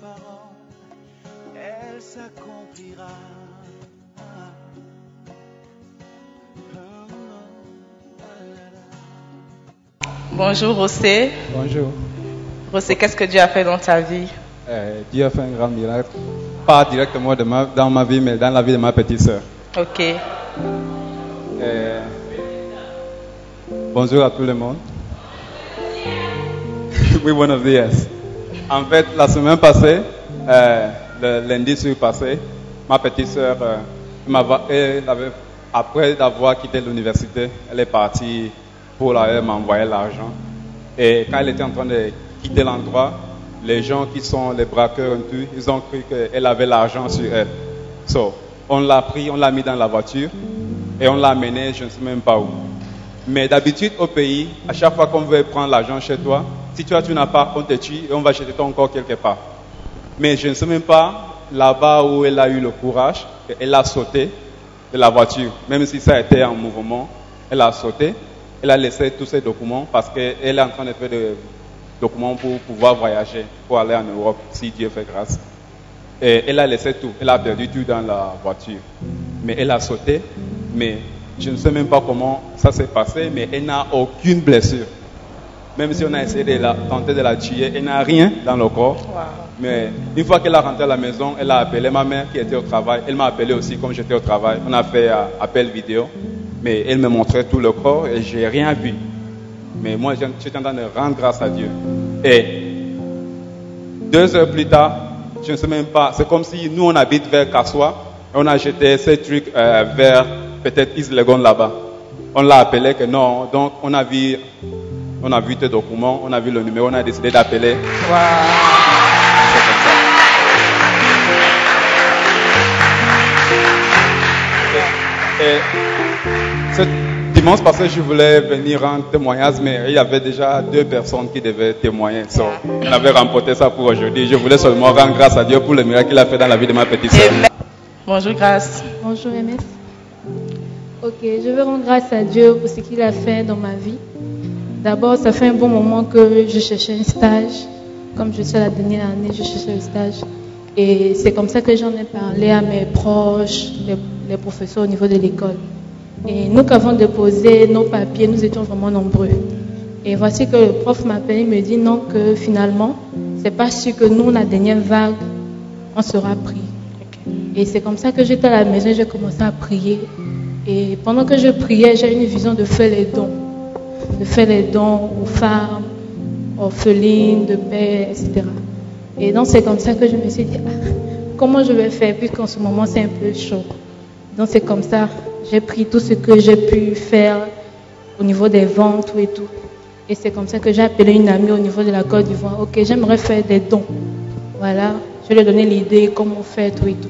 Parole, elle s'accomplira. Bonjour Rossé. Bonjour. Rossé, qu'est-ce que Dieu a fait dans ta vie? Euh, Dieu a fait un grand miracle, pas directement de ma- dans ma vie, mais dans la vie de ma petite sœur. Ok. Euh, bonjour à tout le monde. oui, buenos días. En fait, la semaine passée, euh, le lundi sur passé, ma petite sœur, euh, elle avait- après avoir quitté l'université, elle est partie pour m'envoyer l'argent. Et quand elle était en train de quitter l'endroit, les gens qui sont les braqueurs, ils ont cru qu'elle avait l'argent sur elle. So, on l'a pris, on l'a mis dans la voiture et on l'a amené, je ne sais même pas où. Mais d'habitude au pays, à chaque fois qu'on veut prendre l'argent chez toi, si toi tu n'as pas, on te tue et on va jeter ton corps quelque part. Mais je ne sais même pas là-bas où elle a eu le courage, elle a sauté de la voiture, même si ça été en mouvement, elle a sauté, elle a laissé tous ses documents parce qu'elle est en train de faire des documents pour pouvoir voyager, pour aller en Europe, si Dieu fait grâce. Et elle a laissé tout, elle a perdu tout dans la voiture. Mais elle a sauté, mais je ne sais même pas comment ça s'est passé, mais elle n'a aucune blessure. Même si on a essayé de la, tenter de la tuer, elle n'a rien dans le corps. Mais une fois qu'elle a rentré à la maison, elle a appelé ma mère qui était au travail. Elle m'a appelé aussi comme j'étais au travail. On a fait un appel vidéo. Mais elle me montrait tout le corps et j'ai rien vu. Mais moi, je- j'étais en train de rendre grâce à Dieu. Et deux heures plus tard, je ne sais même pas, c'est comme si nous on habite vers Kassoua et on a jeté ces trucs euh, vers peut-être Islegon là-bas. On l'a appelé que non, donc on a vu, on a vu tes documents, on a vu le numéro, on a décidé d'appeler. Et ce dimanche passé, je voulais venir rendre témoignage, mais il y avait déjà deux personnes qui devaient témoigner. So, on avait remporté ça pour aujourd'hui. Je voulais seulement rendre grâce à Dieu pour le miracle qu'il a fait dans la vie de ma petite sœur. Amen. Bonjour Grâce. Bonjour MS. Ok, je veux rendre grâce à Dieu pour ce qu'il a fait dans ma vie. D'abord, ça fait un bon moment que je cherchais un stage. Comme je suis la dernière année, je cherchais un stage. Et c'est comme ça que j'en ai parlé à mes proches, les, les professeurs au niveau de l'école. Et nous qui avons déposé nos papiers, nous étions vraiment nombreux. Et voici que le prof m'appelle et me dit non, que finalement, c'est pas sûr que nous, la dernière vague, on sera pris. Et c'est comme ça que j'étais à la maison, j'ai commencé à prier. Et pendant que je priais, j'ai eu une vision de faire les dons. De faire les dons aux femmes, orphelines, de pères, etc. Et donc c'est comme ça que je me suis dit, ah, comment je vais faire puisqu'en ce moment c'est un peu chaud. Donc c'est comme ça, j'ai pris tout ce que j'ai pu faire au niveau des ventes et tout. Et c'est comme ça que j'ai appelé une amie au niveau de la Côte d'Ivoire. Ok, j'aimerais faire des dons. Voilà, je lui ai donné l'idée, comment faire tout et tout.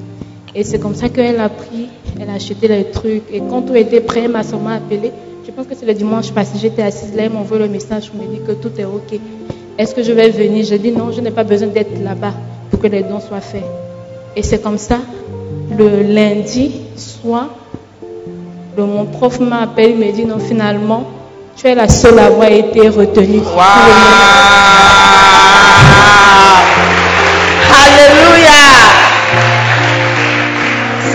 Et c'est comme ça qu'elle a pris, elle a acheté les trucs. Et quand tout était prêt, elle m'a seulement appelé. Je pense que c'est le dimanche passé, j'étais assise là, elle m'a envoyé le message pour me dire que tout est OK. Est-ce que je vais venir? J'ai dit non, je n'ai pas besoin d'être là-bas pour que les dons soient faits. Et c'est comme ça, le lundi soir, mon prof m'a appelé, il me dit non, finalement, tu es la seule à avoir été retenue. Alléluia.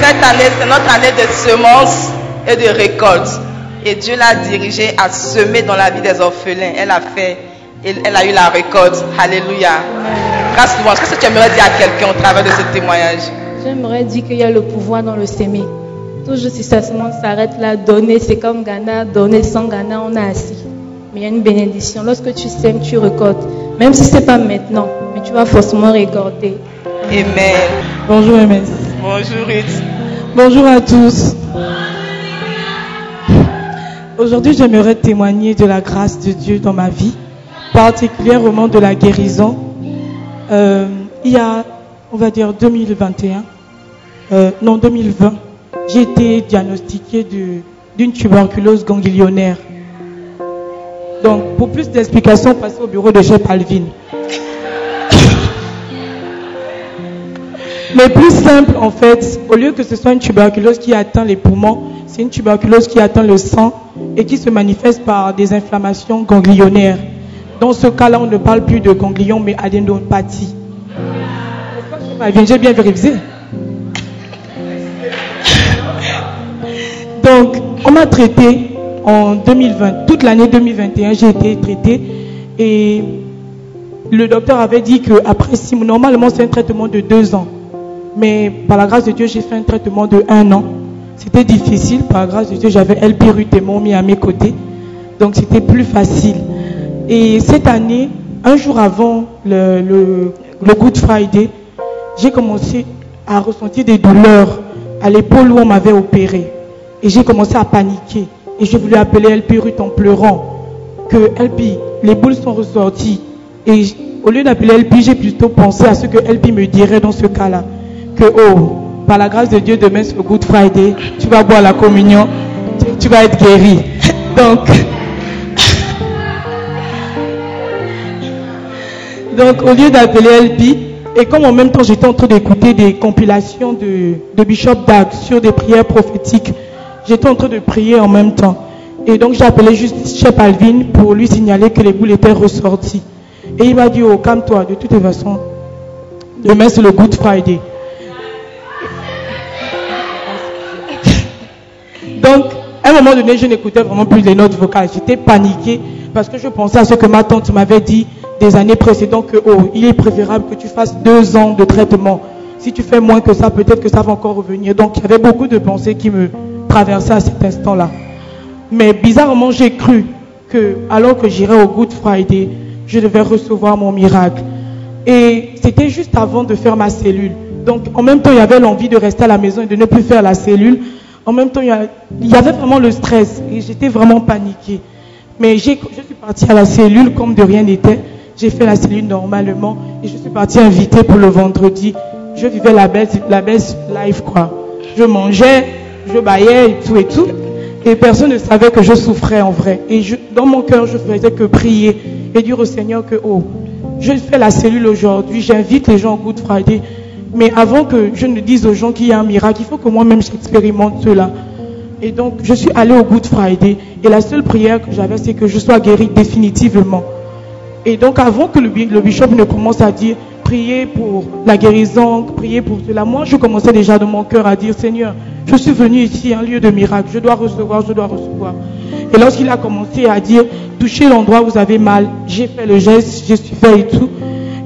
Cette année, c'est notre année de semences. et de récolte. Et Dieu l'a dirigée à semer dans la vie des orphelins. Elle a fait, elle, elle a eu la récolte. Alléluia. Grâce à Qu'est-ce que tu aimerais dire à quelqu'un au travers de ce témoignage? J'aimerais dire qu'il y a le pouvoir dans le s'aimer. Toujours si ça s'arrête là, donner, c'est comme Ghana, donner sans Ghana, on a assis. Mais il y a une bénédiction. Lorsque tu sèmes, tu récoltes. Même si ce n'est pas maintenant, mais tu vas forcément récolter. Amen. Bonjour MS. Bonjour Ruth. Bonjour à tous. Aujourd'hui, j'aimerais témoigner de la grâce de Dieu dans ma vie, particulièrement de la guérison. Euh, il y a, on va dire, 2021, euh, non 2020, j'ai été diagnostiqué d'une tuberculose ganglionnaire. Donc, pour plus d'explications, passez au bureau de chef Alvin. Mais plus simple, en fait, au lieu que ce soit une tuberculose qui atteint les poumons, c'est une tuberculose qui atteint le sang et qui se manifeste par des inflammations ganglionnaires. Dans ce cas-là, on ne parle plus de ganglion, mais adénopathie. J'ai bien vérifié? Donc, on m'a traité en 2020. Toute l'année 2021, j'ai été traité. Et le docteur avait dit qu'après six normalement, c'est un traitement de deux ans. Mais par la grâce de Dieu, j'ai fait un traitement de un an. C'était difficile. Par grâce de Dieu, j'avais El et mis à mes côtés. Donc c'était plus facile. Et cette année, un jour avant le, Good Friday, j'ai commencé à ressentir des douleurs à l'épaule où on m'avait opéré. Et j'ai commencé à paniquer. Et je voulais appeler El Pirut en pleurant que Elpi, les boules sont ressorties. Et au lieu d'appeler Elpi, j'ai plutôt pensé à ce que Elpi me dirait dans ce cas-là que, oh, par la grâce de Dieu, demain c'est le Good Friday, tu vas boire la communion, tu, vas être guéri. Donc, donc au lieu d'appeler LP, et comme en même temps j'étais en train d'écouter des compilations de, de Bishop Dag sur des prières prophétiques, j'étais en train de prier en même temps. Et donc j'ai appelé juste Chef Alvin pour lui signaler que les boules étaient ressorties. Et il m'a dit, oh calme-toi, de toute façon, demain c'est le Good Friday. Donc, à un moment donné, je n'écoutais vraiment plus les notes vocales. J'étais paniquée parce que je pensais à ce que ma tante m'avait dit des années précédentes que, oh, il est préférable que tu fasses deux ans de traitement. Si tu fais moins que ça, peut-être que ça va encore revenir. Donc, il y avait beaucoup de pensées qui me traversaient à cet instant-là. Mais bizarrement, j'ai cru que, alors que j'irais au Good Friday, je devais recevoir mon miracle. Et c'était juste avant de faire ma cellule. Donc, en même temps, il y avait l'envie de rester à la maison et de ne plus faire la cellule. En même temps, il y, avait vraiment le stress et j'étais vraiment paniquée. Mais je suis partie à la cellule comme de rien n'était. J'ai fait la cellule normalement et je suis partie invitée pour le vendredi. Je vivais la belle, la belle life, quoi. Je mangeais, je baillais et tout et tout. Et personne ne savait que je souffrais en vrai. Et dans mon cœur, je faisais que prier et dire au Seigneur que, oh, je fais la cellule aujourd'hui, j'invite les gens au Good Friday. Mais avant que je ne dise aux gens qu'il y a un miracle, il faut que moi-même j'expérimente cela. Et donc, je suis allée au Good Friday. Et la seule prière que j'avais, c'est que je sois guérie définitivement. Et donc, avant que le, bishop ne commence à dire, priez pour la guérison, priez pour cela, moi, je commençais déjà dans mon cœur à dire, Seigneur, je suis venu ici, un lieu de miracle. Je dois recevoir, je dois recevoir. Et lorsqu'il a commencé à dire, touchez l'endroit où vous avez mal, j'ai fait le geste, j'ai suis fait et tout.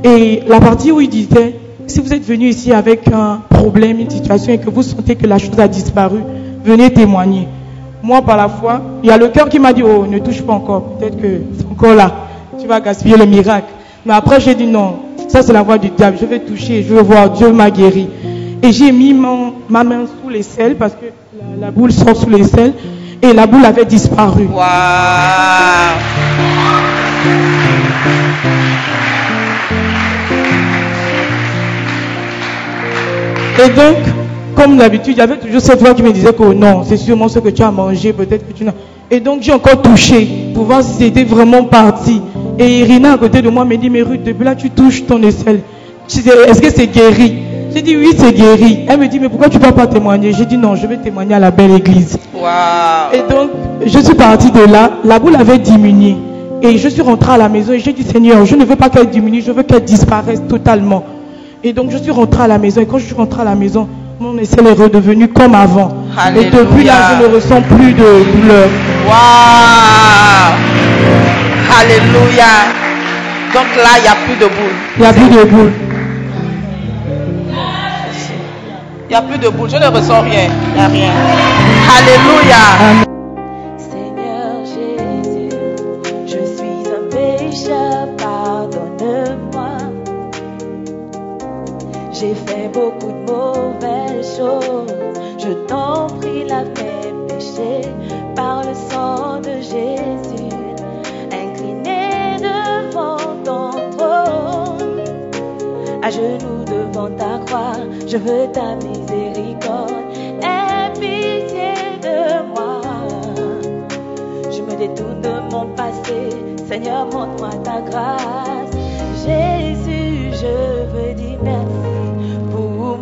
Et la partie où il disait, si vous êtes venu ici avec un problème, une situation et que vous sentez que la chose a disparu, venez témoigner. Moi, par la foi, il y a le cœur qui m'a dit, oh, ne touche pas encore. Peut-être que c'est encore là. Tu vas gaspiller le miracle. Mais après, j'ai dit non. Ça, c'est la voix du diable. Je vais toucher. Je veux voir. Dieu m'a guéri. Et j'ai mis ma main sous les selles parce que la, boule sort sous les selles. Et la boule avait disparu. Et donc, comme d'habitude, il y avait toujours cette voix qui me disait que oh non, c'est sûrement ce que tu as mangé, peut-être que tu n'as. Et donc, j'ai encore touché pour voir si c'était vraiment parti. Et Irina à côté de moi me dit, mais Ruth, depuis là, tu touches ton aisselle. Est-ce que c'est guéri? J'ai dit, oui, c'est guéri. Elle me dit, mais pourquoi tu ne vas pas témoigner? J'ai dit, non, je vais témoigner à la belle église. Wow. Et donc, je suis partie de là. La boule avait diminué. Et je suis rentrée à la maison et j'ai dit, Seigneur, je ne veux pas qu'elle diminue, je veux qu'elle disparaisse totalement. Et donc je suis rentrée à la maison. Et quand je suis rentrée à la maison, mon aisselle est redevenu comme avant. Et depuis là, je ne ressens plus de douleur. Waouh. Alléluia. Donc là, il n'y a plus de boule. Il n'y a plus de boule. Il n'y a plus de boule. Je ne ressens rien. Il n'y a rien. Alléluia. Beaucoup de mauvaises choses, je t'en prie, la mes péchés par le sang de Jésus. Incliné devant ton trône, à genoux devant ta croix, je veux ta miséricorde. Aie pitié de moi. Je me détourne de mon passé. Seigneur, montre-moi ta grâce. Jésus, je veux dire merci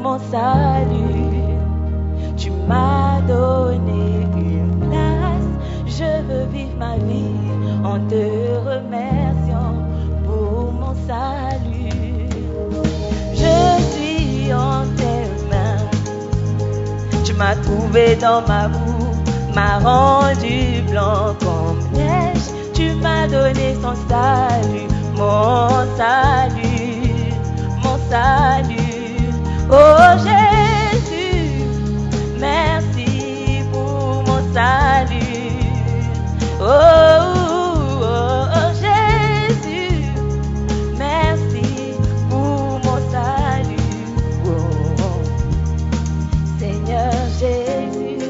mon salut. Tu m'as donné une place. Je veux vivre ma vie en te remerciant pour mon salut. Je suis en tes mains. Tu m'as trouvé dans ma boue, m'as rendu blanc comme neige. Tu m'as donné son salut, mon salut, mon salut. Oh Jésus, merci pour mon salut. Oh, oh, oh, Jésus, merci pour mon salut. Seigneur Jésus,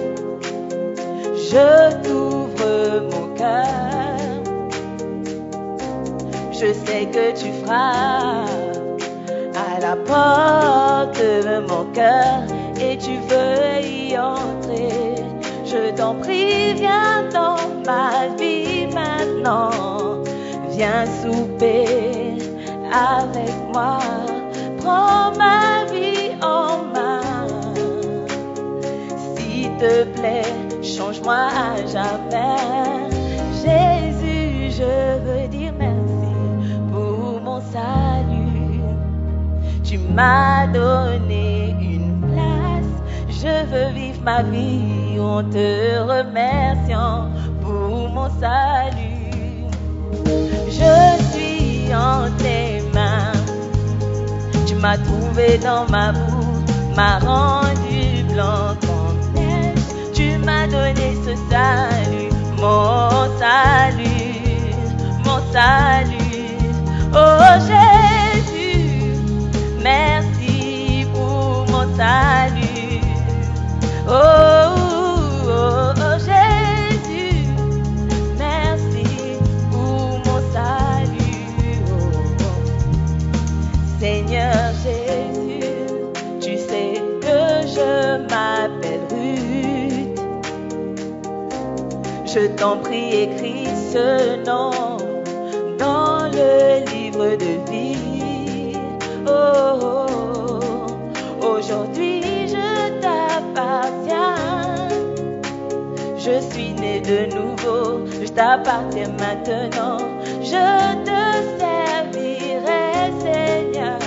je t'ouvre mon cœur. Je sais que tu à porte mon cœur et tu veux y entrer. Je t'en prie, viens dans ma vie maintenant. Viens souper avec moi. Prends ma vie en main. S'il te plaît, change-moi à jamais. Jésus, je veux Tu m'as donné une place. Je veux vivre ma vie en te remerciant pour mon salut. Je suis en tes mains. Tu m'as trouvé dans ma boue, m'as rendu blanc comme neige. Tu m'as donné ce salut, mon salut, mon salut. Oh Jésus, merci pour mon salut. Oh, oh, oh, Jésus, merci pour mon salut. Oh, oh. Seigneur Jésus, tu sais que je m'appelle Ruth. Je t'en prie, écris ce nom dans le livre de vie. Oh, aujourd'hui je t'appartiens. Je suis né de nouveau, je t'appartiens maintenant. Je te servirai, Seigneur.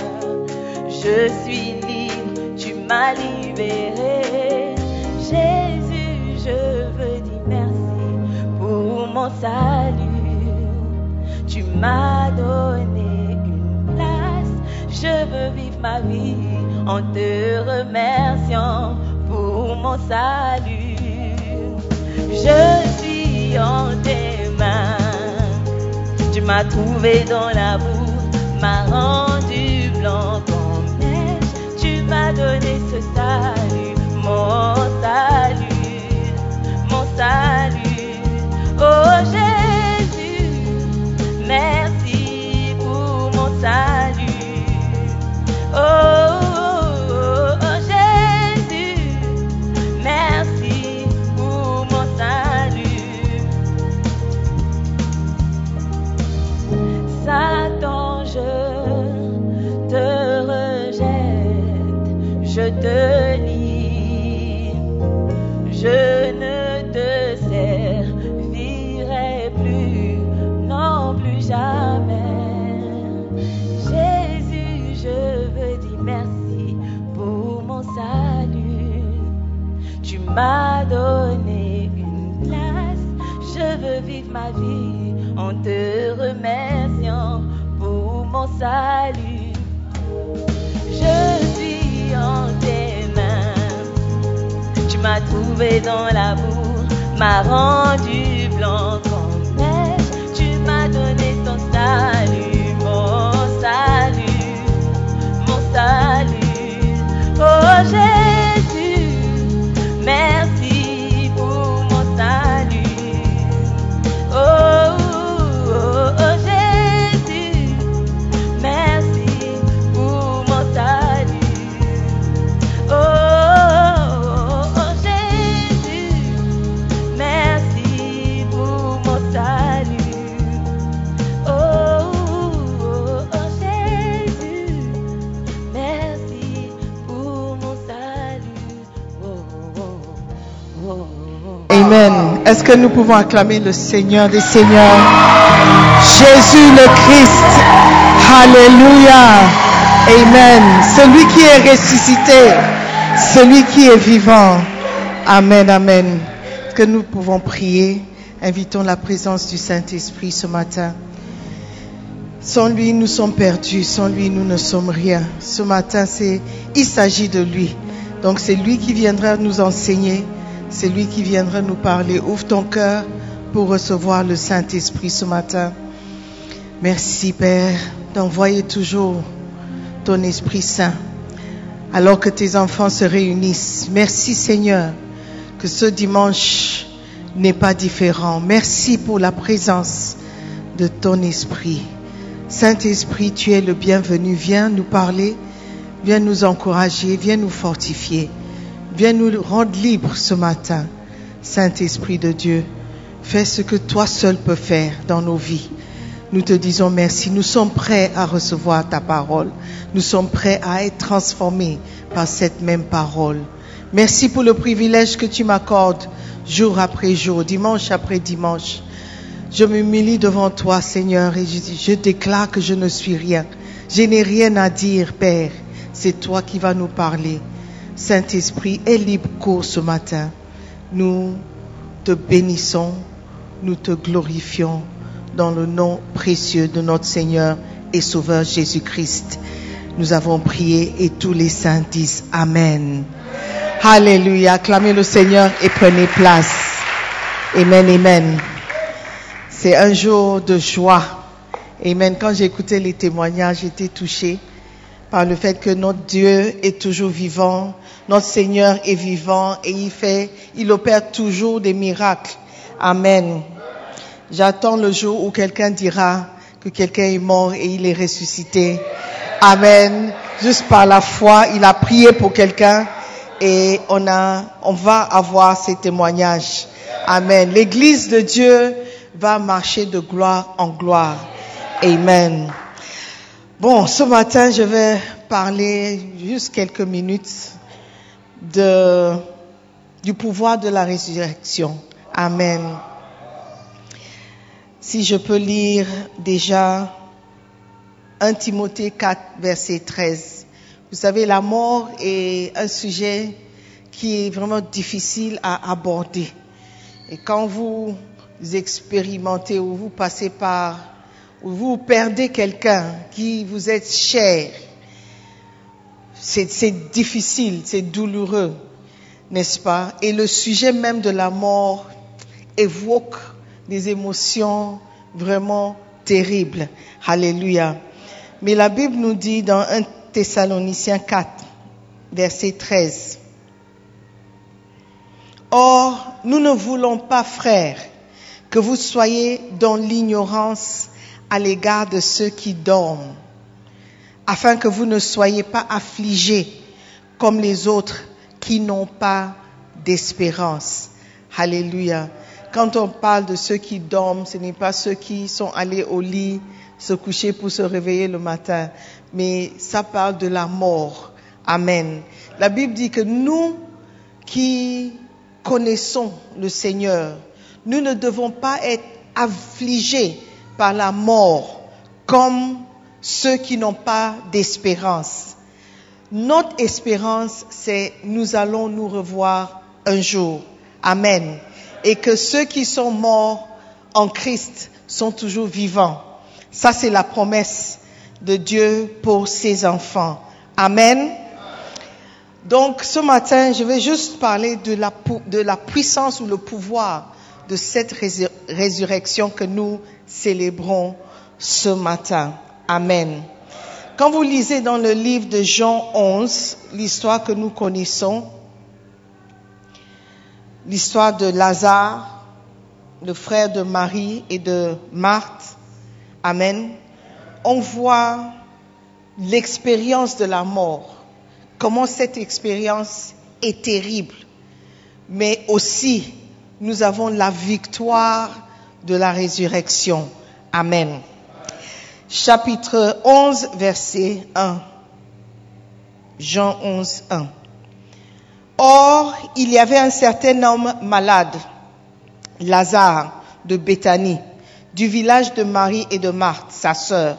Je suis libre, tu m'as libéré. Jésus, je veux dire merci pour mon salut. Tu m'as donné. Je veux vivre ma vie en te remerciant pour mon salut. Je suis en tes mains. Tu m'as trouvé dans la boue, m'as rendu blanc comme neige. Tu m'as donné ce salut, mon salut, mon salut. Oh Jésus, je te rejette, je te lie, je te m'a donné une place. Je veux vivre ma vie en te remerciant pour mon salut. Je suis en tes mains. Tu m'as trouvé dans l'amour, m'a rendu Est-ce que nous pouvons acclamer le Seigneur des Seigneurs? Jésus le Christ. Alléluia. Amen. Celui qui est ressuscité. Celui qui est vivant. Amen, amen. Est-ce que nous pouvons prier? Invitons la présence du Saint-Esprit ce matin. Sans lui, nous sommes perdus. Sans lui, nous ne sommes rien. Ce matin, c'est, il s'agit de lui. Donc, c'est lui qui viendra nous enseigner. C'est lui qui viendra nous parler. Ouvre ton cœur pour recevoir le Saint-Esprit ce matin. Merci, Père, d'envoyer toujours ton Esprit Saint alors que tes enfants se réunissent. Merci, Seigneur, que ce dimanche n'est pas différent. Merci pour la présence de ton Esprit. Saint-Esprit, tu es le bienvenu. Viens nous parler, viens nous encourager, viens nous fortifier, viens nous rendre libres ce matin. Saint-Esprit de Dieu, fais ce que toi seul peux faire dans nos vies. Nous te disons merci. Nous sommes prêts à recevoir ta parole. Nous sommes prêts à être transformés par cette même parole. Merci pour le privilège que tu m'accordes jour après jour, dimanche après dimanche. Je m'humilie devant toi, Seigneur, et je, je déclare que je ne suis rien. Je n'ai rien à dire, Père. C'est toi qui vas nous parler. Saint-Esprit, aie libre cours ce matin. Nous te bénissons, nous te glorifions dans le nom précieux de notre Seigneur et Sauveur Jésus-Christ. Nous avons prié et tous les saints disent Amen. Alléluia. Acclamez le Seigneur et prenez place. Amen, amen. C'est un jour de joie. Amen. Quand j'ai écouté les témoignages, j'étais touchée par le fait que notre Dieu est toujours vivant, notre Seigneur est vivant et il fait, il opère toujours des miracles. Amen. J'attends le jour où quelqu'un dira que quelqu'un est mort et il est ressuscité. Amen. Juste par la foi, il a prié pour quelqu'un et on a, on va avoir ces témoignages. Amen. L'église de Dieu va marcher de gloire en gloire. Amen. Bon, ce matin, je vais parler juste quelques minutes du pouvoir de la résurrection. Amen. Si je peux lire déjà 1 Timothée 4, verset 13. Vous savez, la mort est un sujet qui est vraiment difficile à aborder. Et quand vous expérimentez ou vous passez par, vous perdez quelqu'un qui vous est cher, c'est difficile, c'est douloureux, n'est-ce pas? Et le sujet même de la mort évoque des émotions vraiment terribles. Alléluia. Mais la Bible nous dit dans 1 Thessaloniciens 4, verset 13, Or, nous ne voulons pas, frères, que vous soyez dans l'ignorance à l'égard de ceux qui dorment, afin que vous ne soyez pas affligés comme les autres qui n'ont pas d'espérance. Alléluia. Quand on parle de ceux qui dorment, ce n'est pas ceux qui sont allés au lit se coucher pour se réveiller le matin, mais ça parle de la mort. Amen. La Bible dit que nous qui connaissons le Seigneur, nous ne devons pas être affligés par la mort comme ceux qui n'ont pas d'espérance. Notre espérance, c'est nous allons nous revoir un jour. Amen. Et que ceux qui sont morts en Christ sont toujours vivants. Ça, c'est la promesse de Dieu pour ses enfants. Amen. Donc, ce matin, je vais juste parler de la, de la puissance ou le pouvoir de cette résurrection que nous célébrons ce matin. Amen. Quand vous lisez dans le livre de Jean 11, l'histoire que nous connaissons, l'histoire de Lazare, le frère de Marie et de Marthe, Amen, on voit l'expérience de la mort, comment cette expérience est terrible, mais aussi nous avons la victoire de la résurrection. Amen. Chapitre 11, verset 1. Jean 11, 1. Or, il y avait un certain homme malade, Lazare de Béthanie, du village de Marie et de Marthe, sa sœur.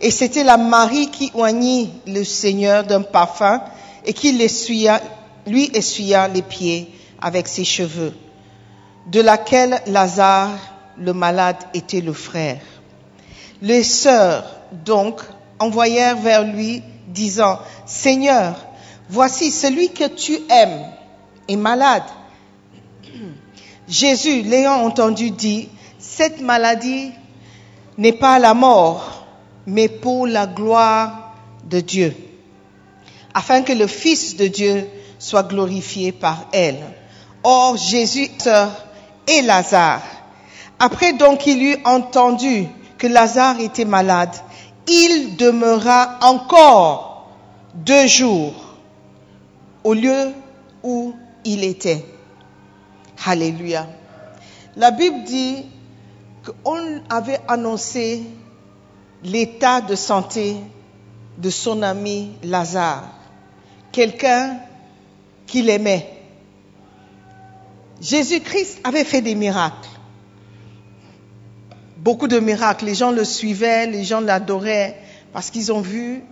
Et c'était la Marie qui oignit le Seigneur d'un parfum et qui lui essuya les pieds avec ses cheveux de laquelle Lazare, le malade, était le frère. Les sœurs, donc, envoyèrent vers lui, disant, Seigneur, voici celui que tu aimes est malade. Jésus, l'ayant entendu, dit, cette maladie n'est pas la mort, mais pour la gloire de Dieu, afin que le Fils de Dieu soit glorifié par elle. Or, Jésus, sœur, et Lazare. Après donc qu'il eut entendu que Lazare était malade, il demeura encore deux jours au lieu où il était. Alléluia. La Bible dit qu'on avait annoncé l'état de santé de son ami Lazare, quelqu'un qu'il aimait, Jésus-Christ avait fait des miracles. Beaucoup de miracles. Les gens le suivaient, les gens l'adoraient parce qu'ils ont vu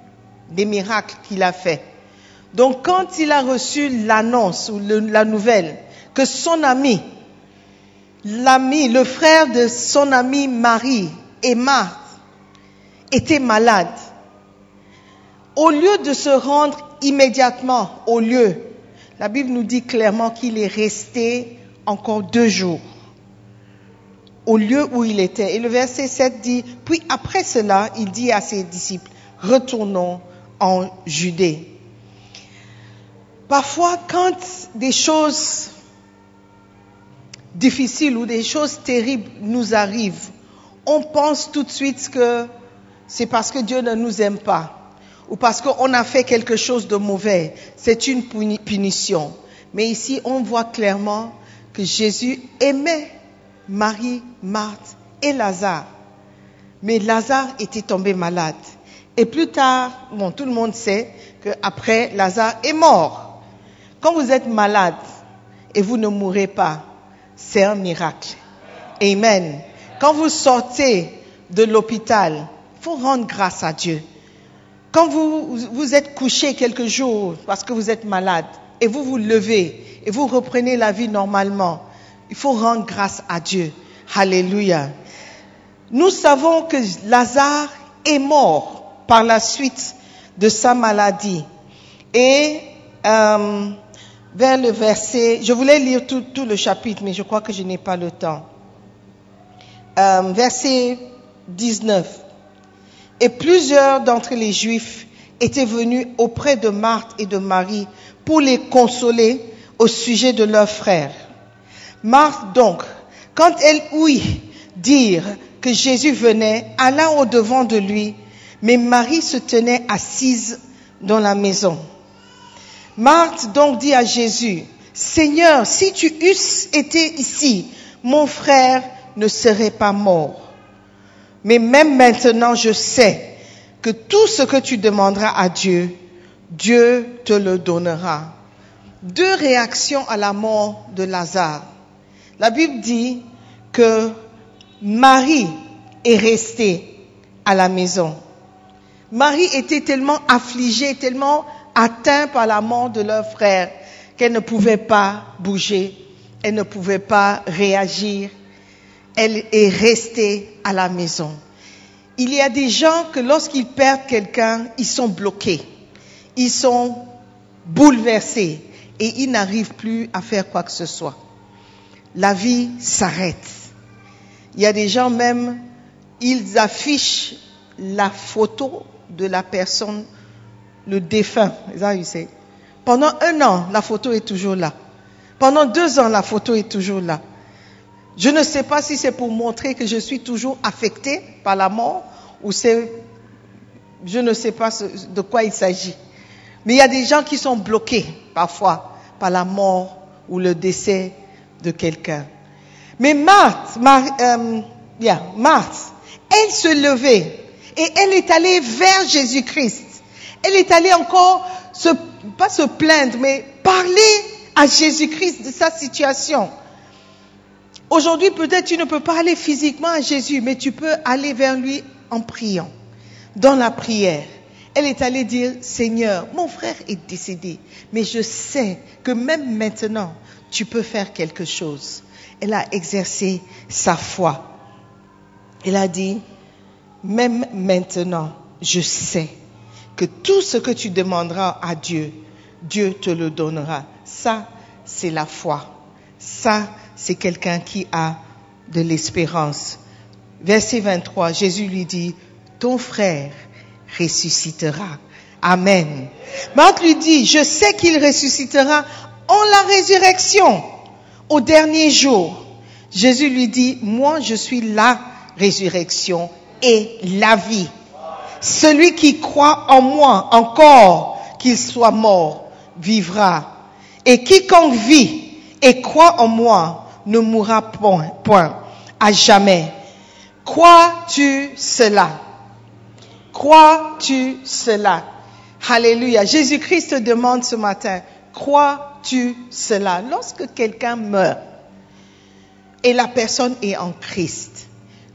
des miracles qu'il a fait. Donc quand il a reçu l'annonce ou la nouvelle que son ami, l'ami, le frère de son ami Marie Marthe était malade, au lieu de se rendre immédiatement au lieu la Bible nous dit clairement qu'il est resté encore deux jours au lieu où il était. Et le verset 7 dit, puis après cela, il dit à ses disciples, retournons en Judée. Parfois, quand des choses difficiles ou des choses terribles nous arrivent, on pense tout de suite que c'est parce que Dieu ne nous aime pas ou parce qu'on a fait quelque chose de mauvais. C'est une punition. Mais ici, on voit clairement que Jésus aimait Marie, Marthe et Lazare. Mais Lazare était tombé malade. Et plus tard, bon, tout le monde sait qu'après, Lazare est mort. Quand vous êtes malade et vous ne mourrez pas, c'est un miracle. Amen. Quand vous sortez de l'hôpital, il faut rendre grâce à Dieu. Quand vous, vous êtes couché quelques jours parce que vous êtes malade et vous vous levez et vous reprenez la vie normalement, il faut rendre grâce à Dieu. Alléluia. Nous savons que Lazare est mort par la suite de sa maladie. Et euh, vers le verset, je voulais lire tout, tout, le chapitre, mais je crois que je n'ai pas le temps. Euh, verset 19. Et plusieurs d'entre les Juifs étaient venus auprès de Marthe et de Marie pour les consoler au sujet de leur frère. Marthe donc, quand elle ouït dire que Jésus venait, alla au devant de lui, mais Marie se tenait assise dans la maison. Marthe donc dit à Jésus, Seigneur, si tu eusses été ici, mon frère ne serait pas mort. Mais même maintenant, je sais que tout ce que tu demanderas à Dieu, Dieu te le donnera. Deux réactions à la mort de Lazare. La Bible dit que Marie est restée à la maison. Marie était tellement affligée, tellement atteinte par la mort de leur frère qu'elle ne pouvait pas bouger, elle ne pouvait pas réagir. Elle est restée à la maison. Il y a des gens que lorsqu'ils perdent quelqu'un, ils sont bloqués, ils sont bouleversés et ils n'arrivent plus à faire quoi que ce soit. La vie s'arrête. Il y a des gens même, ils affichent la photo de la personne, le défunt. Pendant un an, la photo est toujours là. Pendant deux ans, la photo est toujours là. Je ne sais pas si c'est pour montrer que je suis toujours affecté par la mort ou c'est, je ne sais pas de quoi il s'agit. Mais il y a des gens qui sont bloqués parfois par la mort ou le décès de quelqu'un. Mais Marthe, Mar- euh, Marthe, elle se levait et elle est allée vers Jésus-Christ. Elle est allée encore se, pas se plaindre, mais parler à Jésus-Christ de sa situation. Aujourd'hui, peut-être tu ne peux pas aller physiquement à Jésus, mais tu peux aller vers lui en priant, dans la prière. Elle est allée dire, Seigneur, mon frère est décédé, mais je sais que même maintenant, tu peux faire quelque chose. Elle a exercé sa foi. Elle a dit, même maintenant, je sais que tout ce que tu demanderas à Dieu, Dieu te le donnera. Ça, c'est la foi. Ça, c'est quelqu'un qui a de l'espérance. Verset 23, Jésus lui dit, ton frère ressuscitera. Amen. Marthe lui dit, je sais qu'il ressuscitera en la résurrection au dernier jour. Jésus lui dit, moi je suis la résurrection et la vie. Celui qui croit en moi, encore qu'il soit mort, vivra. Et quiconque vit et croit en moi ne mourra point, point à jamais. Crois-tu cela? Crois-tu cela? Alléluia. Jésus-Christ te demande ce matin, crois-tu cela? Lorsque quelqu'un meurt et la personne est en Christ,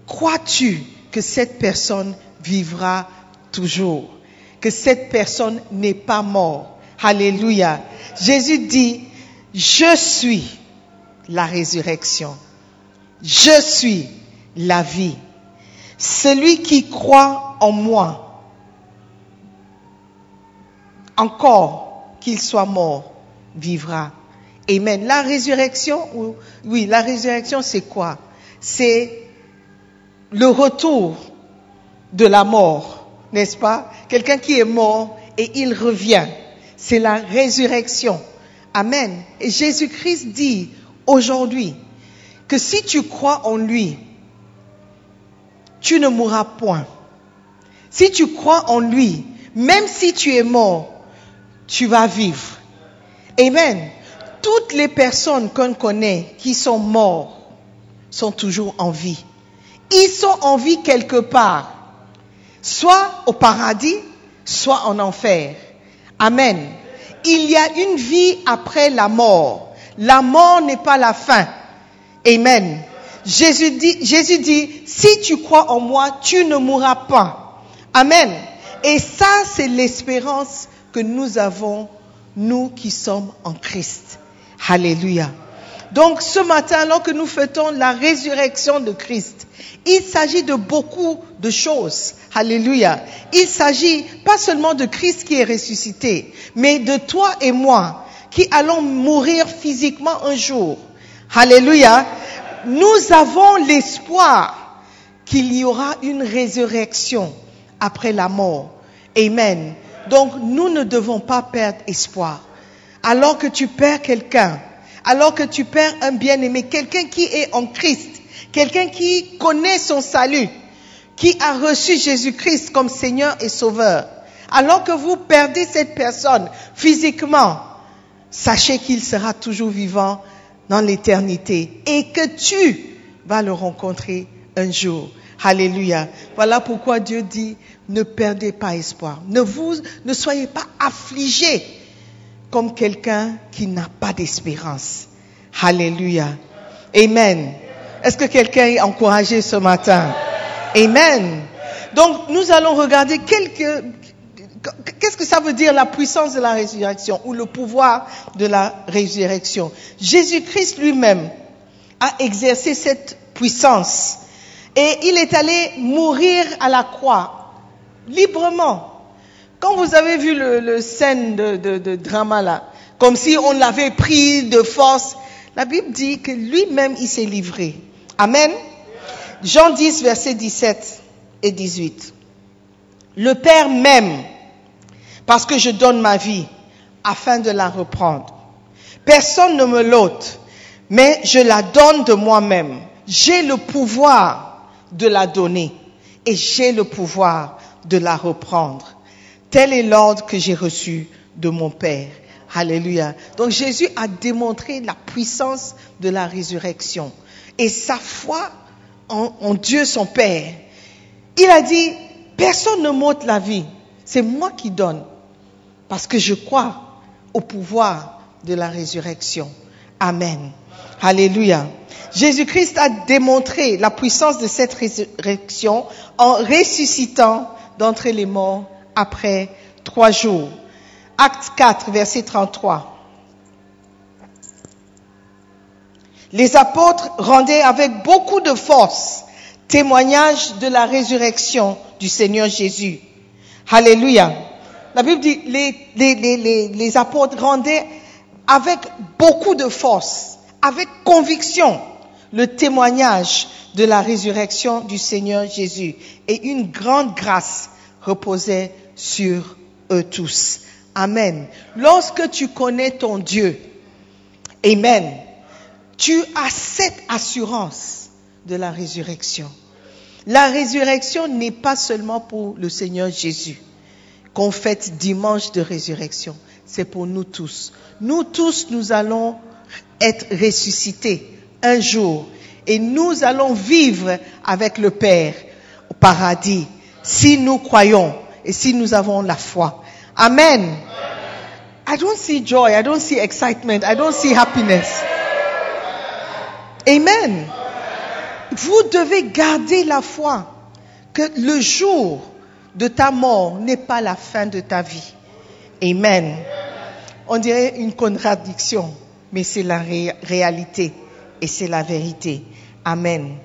crois-tu que cette personne vivra toujours? Que cette personne n'est pas morte? Alléluia. Jésus dit, je suis la résurrection. Je suis la vie. Celui qui croit en moi, encore qu'il soit mort, vivra. Amen. La résurrection, ou- oui, la résurrection, c'est quoi? C'est le retour de la mort, n'est-ce pas? Quelqu'un qui est mort et il revient. C'est la résurrection. Amen. Et Jésus-Christ dit aujourd'hui que si tu crois en lui, tu ne mourras point. Si tu crois en lui, même si tu es mort, tu vas vivre. Amen. Toutes les personnes qu'on connaît qui sont morts sont toujours en vie. Ils sont en vie quelque part, soit au paradis, soit en enfer. Amen. Il y a une vie après la mort. La mort n'est pas la fin. Amen. Jésus dit, Jésus dit, si tu crois en moi, tu ne mourras pas. Amen. Et ça, c'est l'espérance que nous avons, nous qui sommes en Christ. Alléluia. Donc ce matin, alors que nous fêtons la résurrection de Christ, il s'agit de beaucoup de choses. Alléluia. Il s'agit pas seulement de Christ qui est ressuscité, mais de toi et moi qui allons mourir physiquement un jour. Alléluia. Nous avons l'espoir qu'il y aura une résurrection après la mort. Amen. Donc nous ne devons pas perdre espoir. Alors que tu perds quelqu'un, alors que tu perds un bien-aimé, quelqu'un qui est en Christ, quelqu'un qui connaît son salut, qui a reçu Jésus-Christ comme Seigneur et Sauveur, alors que vous perdez cette personne physiquement, sachez qu'il sera toujours vivant dans l'éternité et que tu vas le rencontrer un jour. Alléluia. Voilà pourquoi Dieu dit, ne perdez pas espoir. Ne vous, ne soyez pas affligés comme quelqu'un qui n'a pas d'espérance. Alléluia. Amen. Est-ce que quelqu'un est encouragé ce matin? Amen. Donc, nous allons regarder quelques, qu'est-ce que ça veut dire la puissance de la résurrection ou le pouvoir de la résurrection? Jésus-Christ lui-même a exercé cette puissance. Et il est allé mourir à la croix, librement. Quand vous avez vu le, le scène de, de, de drama là, comme si on l'avait pris de force, la Bible dit que lui-même il s'est livré. Amen? Jean 10, verset 17 et 18. Le Père m'aime parce que je donne ma vie afin de la reprendre. Personne ne me l'ôte, mais je la donne de moi-même. J'ai le pouvoir de la donner et j'ai le pouvoir de la reprendre. Tel est l'ordre que j'ai reçu de mon Père. Alléluia. Donc Jésus a démontré la puissance de la résurrection et sa foi en, Dieu son Père. Il a dit, personne ne m'ôte la vie, c'est moi qui donne, parce que je crois au pouvoir de la résurrection. Amen. Alléluia. Jésus-Christ a démontré la puissance de cette résurrection en ressuscitant d'entre les morts après trois jours. Acte 4, verset 33. Les apôtres rendaient avec beaucoup de force témoignage de la résurrection du Seigneur Jésus. Alléluia. La Bible dit, les, les, apôtres rendaient avec beaucoup de force, avec conviction, le témoignage de la résurrection du Seigneur Jésus. Et une grande grâce reposait sur eux tous. Amen. Lorsque tu connais ton Dieu, Amen, tu as cette assurance de la résurrection. La résurrection n'est pas seulement pour le Seigneur Jésus qu'on fête dimanche de résurrection, c'est pour nous tous. Nous tous, nous allons être ressuscités un jour et nous allons vivre avec le Père au paradis si nous croyons et si nous avons la foi. Amen. I don't see joy, I don't see excitement, I don't see happiness. Amen. Vous devez garder la foi que le jour de ta mort n'est pas la fin de ta vie. Amen. On dirait une contradiction, mais c'est la ré réalité et c'est la vérité. Amen.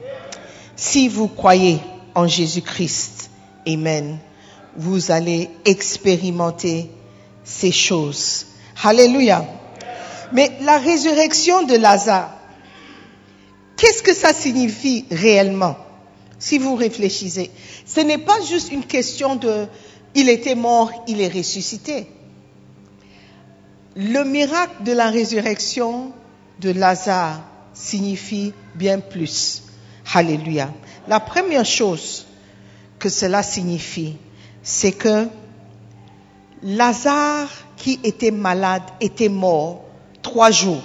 Si vous croyez en Jésus-Christ, Amen, vous allez expérimenter ces choses. Alléluia. Mais la résurrection de Lazare, qu'est-ce que ça signifie réellement? Si vous réfléchissez, ce n'est pas juste une question de il était mort, il est ressuscité. Le miracle de la résurrection de Lazare signifie bien plus. Alléluia. La première chose que cela signifie, c'est que Lazare, qui était malade, était mort trois jours.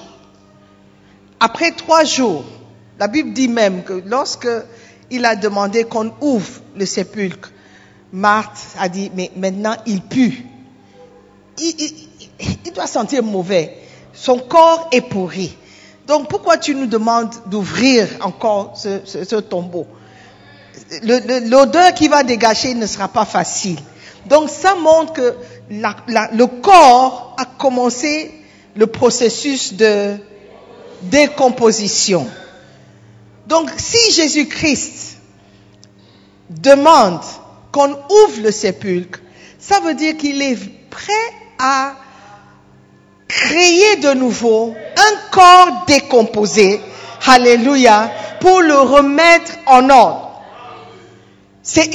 Après trois jours, la Bible dit même que lorsque il a demandé qu'on ouvre le sépulcre, Marthe a dit, mais maintenant il pue. Il, doit sentir mauvais. Son corps est pourri. Donc pourquoi tu nous demandes d'ouvrir encore ce, tombeau? L'odeur qui va dégager ne sera pas facile. Donc ça montre que le corps a commencé le processus de décomposition. Donc si Jésus-Christ demande qu'on ouvre le sépulcre, ça veut dire qu'il est prêt à créer de nouveau un corps décomposé, alléluia, pour le remettre en ordre. C'est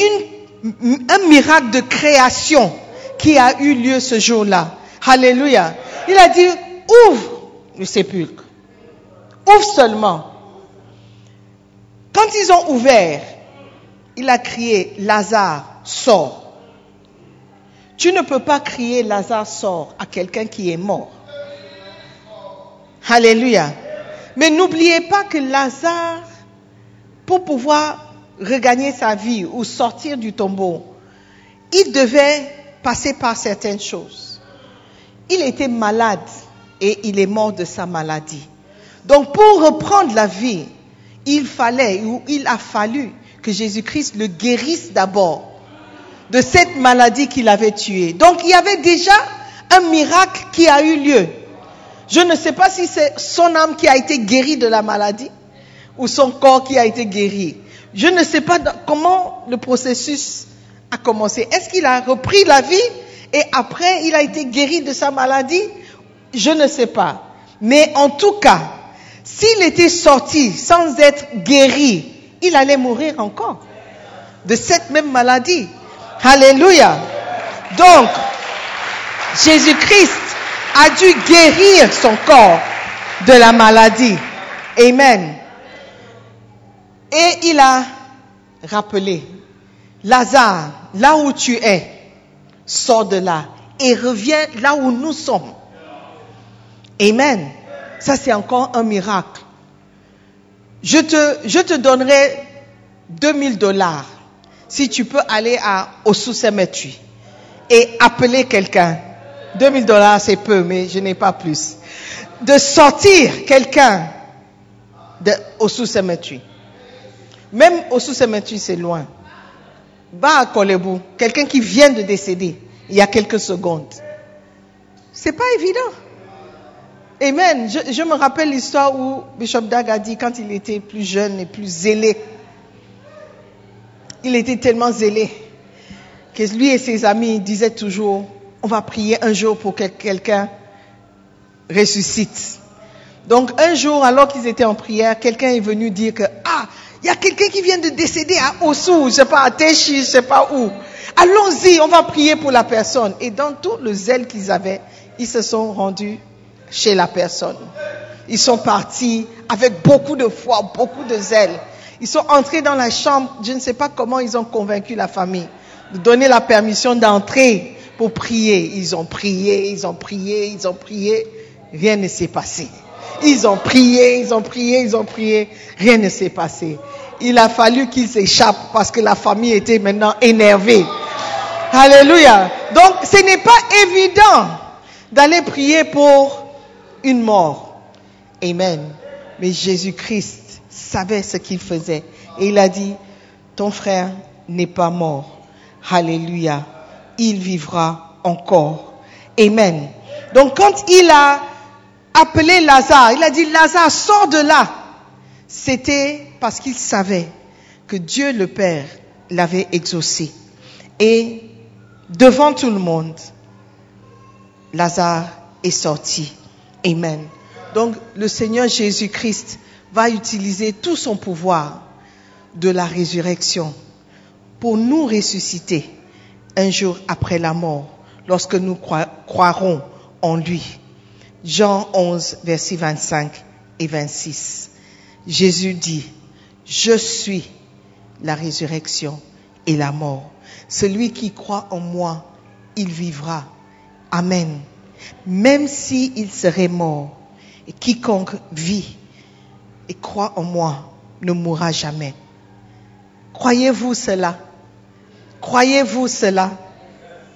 un miracle de création qui a eu lieu ce jour-là. Alléluia. Il a dit, ouvre le sépulcre. Ouvre seulement. Quand ils ont ouvert, il a crié, Lazare, sors. Tu ne peux pas crier, Lazare, sors à quelqu'un qui est mort. Alléluia. Mais n'oubliez pas que Lazare, pour pouvoir regagner sa vie ou sortir du tombeau, il devait passer par certaines choses. Il était malade et il est mort de sa maladie. Donc pour reprendre la vie, il fallait ou il a fallu que Jésus-Christ le guérisse d'abord de cette maladie qu'il avait tuée. Donc il y avait déjà un miracle qui a eu lieu. Je ne sais pas si c'est son âme qui a été guérie de la maladie ou son corps qui a été guéri. Je ne sais pas comment le processus a commencé. Est-ce qu'il a repris la vie et après il a été guéri de sa maladie? Je ne sais pas. Mais en tout cas, s'il était sorti sans être guéri, il allait mourir encore de cette même maladie. Alléluia. Donc, Jésus-Christ a dû guérir son corps de la maladie. Amen. Et il a rappelé, Lazare, là où tu es, sors de là et reviens là où nous sommes. Amen. Ça, c'est encore un miracle. Je te, je te donnerai 2000 dollars si tu peux aller à, au sous-cemetery et appeler quelqu'un. 2000 dollars, c'est peu, mais je n'ai pas plus. De sortir quelqu'un de- au sous-cemetery. Même au sous-cemetery, c'est loin. Va à Kolebou, quelqu'un qui vient de décéder il y a quelques secondes. C'est pas évident. Amen. Je, me rappelle l'histoire où Bishop Dag a dit quand il était plus jeune et plus zélé. Il était tellement zélé que lui et ses amis disaient toujours, on va prier un jour pour que quelqu'un ressuscite. Donc un jour, alors qu'ils étaient en prière, quelqu'un est venu dire que, ah, il y a quelqu'un qui vient de décéder à Ossou, je sais pas, à Téchi, je sais pas où. Allons-y, on va prier pour la personne. Et dans tout le zèle qu'ils avaient, ils se sont rendus chez la personne. Ils sont partis avec beaucoup de foi, beaucoup de zèle. Ils sont entrés dans la chambre, je ne sais pas comment ils ont convaincu la famille de donner la permission d'entrer pour prier. Ils ont prié, ils ont prié, ils ont prié, rien ne s'est passé. Ils ont prié, ils ont prié, ils ont prié, rien ne s'est passé. Il a fallu qu'ils s'échappent parce que la famille était maintenant énervée. Alléluia. Donc ce n'est pas évident d'aller prier pour une mort. Amen. Mais Jésus-Christ savait ce qu'il faisait. Et il a dit, ton frère n'est pas mort. Alléluia. Il vivra encore. Amen. Donc quand il a appelé Lazare, il a dit, Lazare, sors de là. C'était parce qu'il savait que Dieu le Père l'avait exaucé. Et devant tout le monde, Lazare est sorti. Amen. Donc le Seigneur Jésus-Christ va utiliser tout son pouvoir de la résurrection pour nous ressusciter un jour après la mort, lorsque nous croi- croirons en lui. Jean 11, versets 25 et 26. Jésus dit, je suis la résurrection et la mort. Celui qui croit en moi, il vivra. Amen. Même s'il serait mort, et quiconque vit et croit en moi ne mourra jamais. Croyez-vous cela? Croyez-vous cela?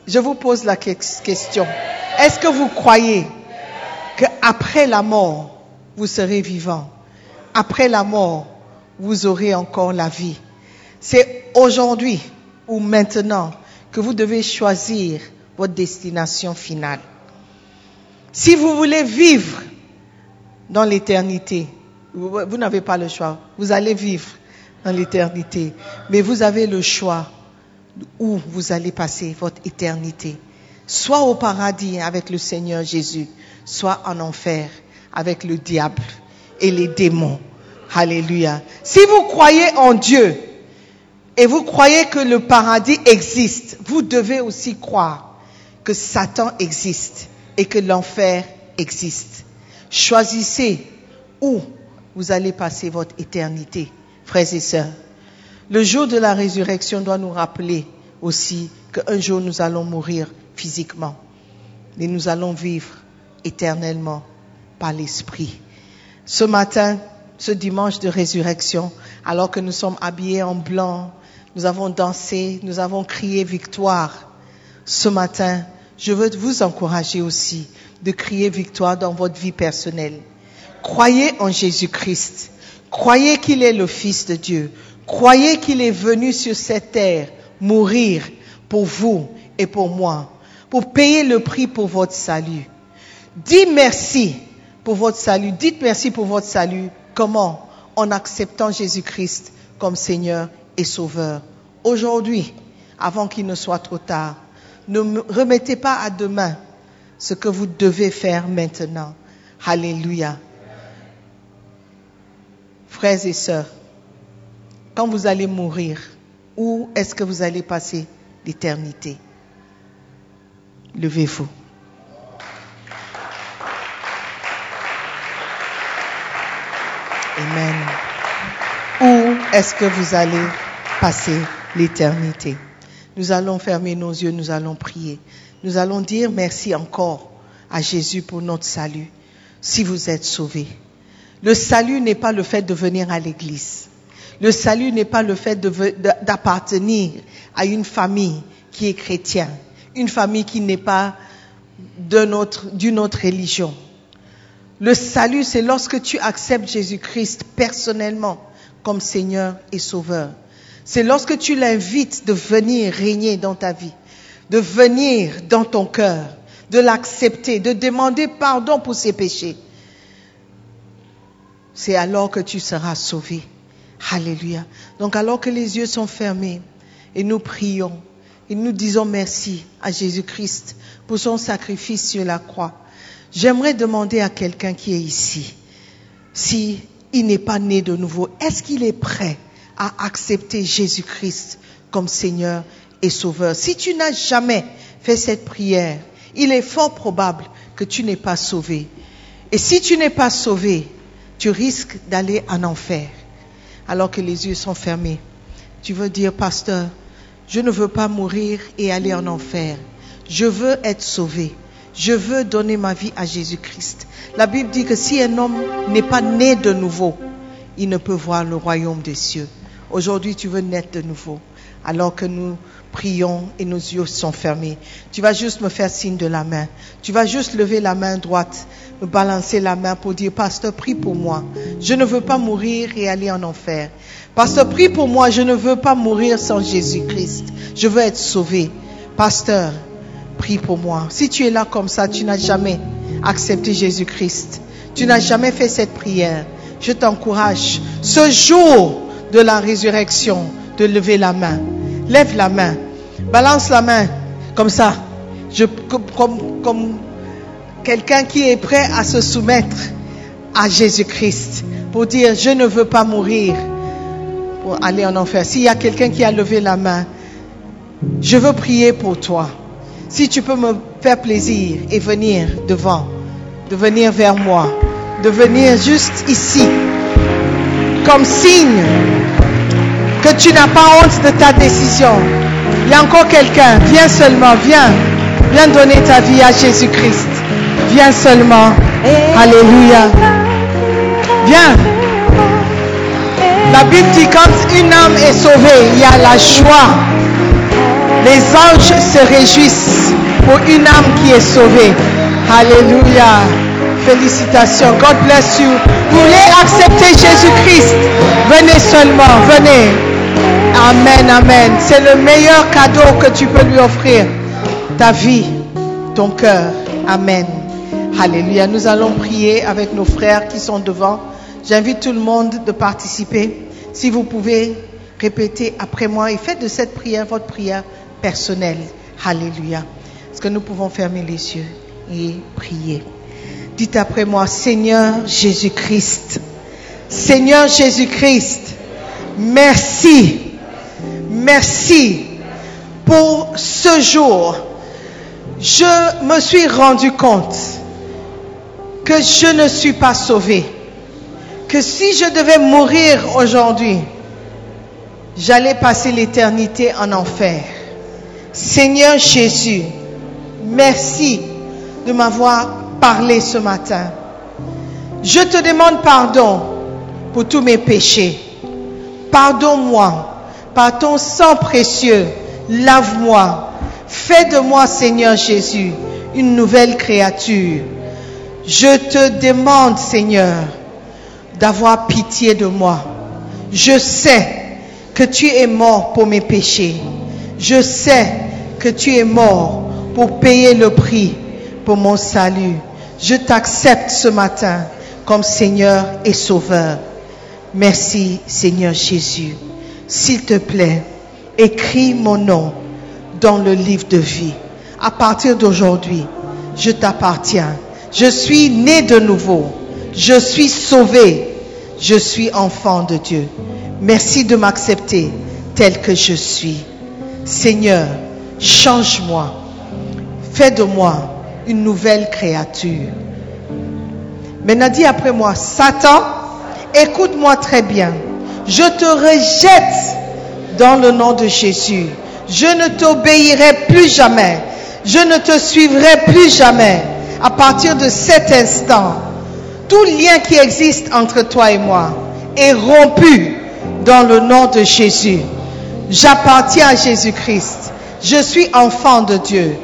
Je vous pose la que- question. Est-ce que vous croyez qu'après la mort, vous serez vivant? Après la mort, vous aurez encore la vie. C'est aujourd'hui ou maintenant que vous devez choisir votre destination finale. Si vous voulez vivre dans l'éternité, vous, n'avez pas le choix. Vous allez vivre dans l'éternité. Mais vous avez le choix où vous allez passer votre éternité. Soit au paradis avec le Seigneur Jésus, soit en enfer avec le diable et les démons. Alléluia. Si vous croyez en Dieu et vous croyez que le paradis existe, vous devez aussi croire que Satan existe et que l'enfer existe. Choisissez où vous allez passer votre éternité, frères et sœurs. Le jour de la résurrection doit nous rappeler aussi qu'un jour nous allons mourir physiquement, mais nous allons vivre éternellement par l'Esprit. Ce matin, ce dimanche de résurrection, alors que nous sommes habillés en blanc, nous avons dansé, nous avons crié victoire. Ce matin, je veux vous encourager aussi de crier victoire dans votre vie personnelle. Croyez en Jésus-Christ. Croyez qu'il est le Fils de Dieu. Croyez qu'il est venu sur cette terre mourir pour vous et pour moi, pour payer le prix pour votre salut. Dites merci pour votre salut. Dites merci pour votre salut. Comment? En acceptant Jésus-Christ comme Seigneur et Sauveur. Aujourd'hui, avant qu'il ne soit trop tard, ne me- remettez pas à demain ce que vous devez faire maintenant. Alléluia. Frères et sœurs, quand vous allez mourir, où est-ce que vous allez passer l'éternité? Levez-vous. Amen. Où est-ce que vous allez passer l'éternité? Nous allons fermer nos yeux, nous allons prier. Nous allons dire merci encore à Jésus pour notre salut, si vous êtes sauvés. Le salut n'est pas le fait de venir à l'église. Le salut n'est pas le fait d'appartenir à une famille qui est chrétienne, une famille qui n'est pas d'une autre religion. Le salut, c'est lorsque tu acceptes Jésus-Christ personnellement comme Seigneur et Sauveur. C'est lorsque tu l'invites de venir régner dans ta vie, de venir dans ton cœur, de l'accepter, de demander pardon pour ses péchés. C'est alors que tu seras sauvé. Alléluia. Donc alors que les yeux sont fermés et nous prions et nous disons merci à Jésus-Christ pour son sacrifice sur la croix, j'aimerais demander à quelqu'un qui est ici, si n'est pas né de nouveau, est-ce qu'il est prêt à accepter Jésus-Christ comme Seigneur et Sauveur Si tu n'as jamais fait cette prière, il est fort probable que tu n'es pas sauvé. Et si tu n'es pas sauvé, tu risques d'aller en enfer alors que les yeux sont fermés. Tu veux dire, pasteur, je ne veux pas mourir et aller en enfer. Je veux être sauvé. Je veux donner ma vie à Jésus-Christ. La Bible dit que si un homme n'est pas né de nouveau, il ne peut voir le royaume des cieux. Aujourd'hui, tu veux naître de nouveau. Alors que nous prions et nos yeux sont fermés, tu vas juste me faire signe de la main. Tu vas juste lever la main droite, me balancer la main pour dire, pasteur, prie pour moi. Je ne veux pas mourir et aller en enfer. Pasteur, prie pour moi. Je ne veux pas mourir sans Jésus-Christ. Je veux être sauvé. Pasteur, prie pour moi. Si tu es là comme ça, tu n'as jamais accepté Jésus-Christ. Tu n'as jamais fait cette prière. Je t'encourage, ce jour de la résurrection, de lever la main. Lève la main. Balance la main. Comme ça. Je, comme, quelqu'un qui est prêt à se soumettre à Jésus-Christ pour dire, je ne veux pas mourir pour aller en enfer. S'il y a quelqu'un qui a levé la main, je veux prier pour toi. Si tu peux me faire plaisir et venir devant, de venir vers moi, de venir juste ici, comme signe que tu n'as pas honte de ta décision. Il y a encore quelqu'un, viens seulement, viens, viens donner ta vie à Jésus-Christ. Viens seulement. Alléluia. Viens. La Bible dit quand une âme est sauvée, il y a la joie. Les anges se réjouissent pour une âme qui est sauvée. Alléluia. Félicitations. God bless you. Vous voulez accepter Jésus-Christ? Venez seulement, venez. Amen, amen. C'est le meilleur cadeau que tu peux lui offrir. Ta vie, ton cœur. Amen. Alléluia. Nous allons prier avec nos frères qui sont devant. J'invite tout le monde de participer. Si vous pouvez répéter après moi et faites de cette prière votre prière personnelle. Alléluia. Est-ce que nous pouvons fermer les yeux et prier? Dites après moi, Seigneur Jésus-Christ. Seigneur Jésus-Christ, merci. Merci pour ce jour. Je me suis rendu compte que je ne suis pas sauvé. Que si je devais mourir aujourd'hui, j'allais passer l'éternité en enfer. Seigneur Jésus, merci de m'avoir parlé ce matin. Je te demande pardon pour tous mes péchés. Pardonne-moi par ton sang précieux. Lave-moi. Fais de moi, Seigneur Jésus, une nouvelle créature. Je te demande, Seigneur, d'avoir pitié de moi. Je sais que tu es mort pour mes péchés. Je sais que tu es mort pour payer le prix pour mon salut. Je t'accepte ce matin comme Seigneur et Sauveur. Merci Seigneur Jésus. S'il te plaît, écris mon nom dans le livre de vie. À partir d'aujourd'hui, je t'appartiens. Je suis né de nouveau. Je suis sauvé. Je suis enfant de Dieu. Merci de m'accepter tel que je suis. Seigneur, change-moi. Fais de moi une nouvelle créature. Maintenant, dis après moi, Satan, écoute-moi très bien. Je te rejette dans le nom de Jésus. Je ne t'obéirai plus jamais. Je ne te suivrai plus jamais. À partir de cet instant, tout lien qui existe entre toi et moi est rompu dans le nom de Jésus. J'appartiens à Jésus-Christ. Je suis enfant de Dieu.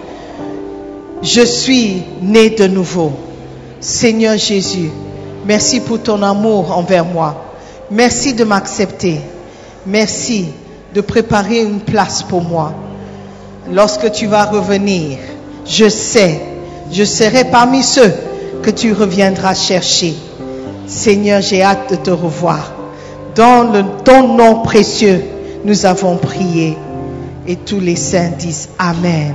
Je suis né de nouveau. Seigneur Jésus, merci pour ton amour envers moi. Merci de m'accepter. Merci de préparer une place pour moi. Lorsque tu vas revenir, je sais, je serai parmi ceux que tu reviendras chercher. Seigneur, j'ai hâte de te revoir. Dans ton nom précieux, nous avons prié. Et tous les saints disent Amen.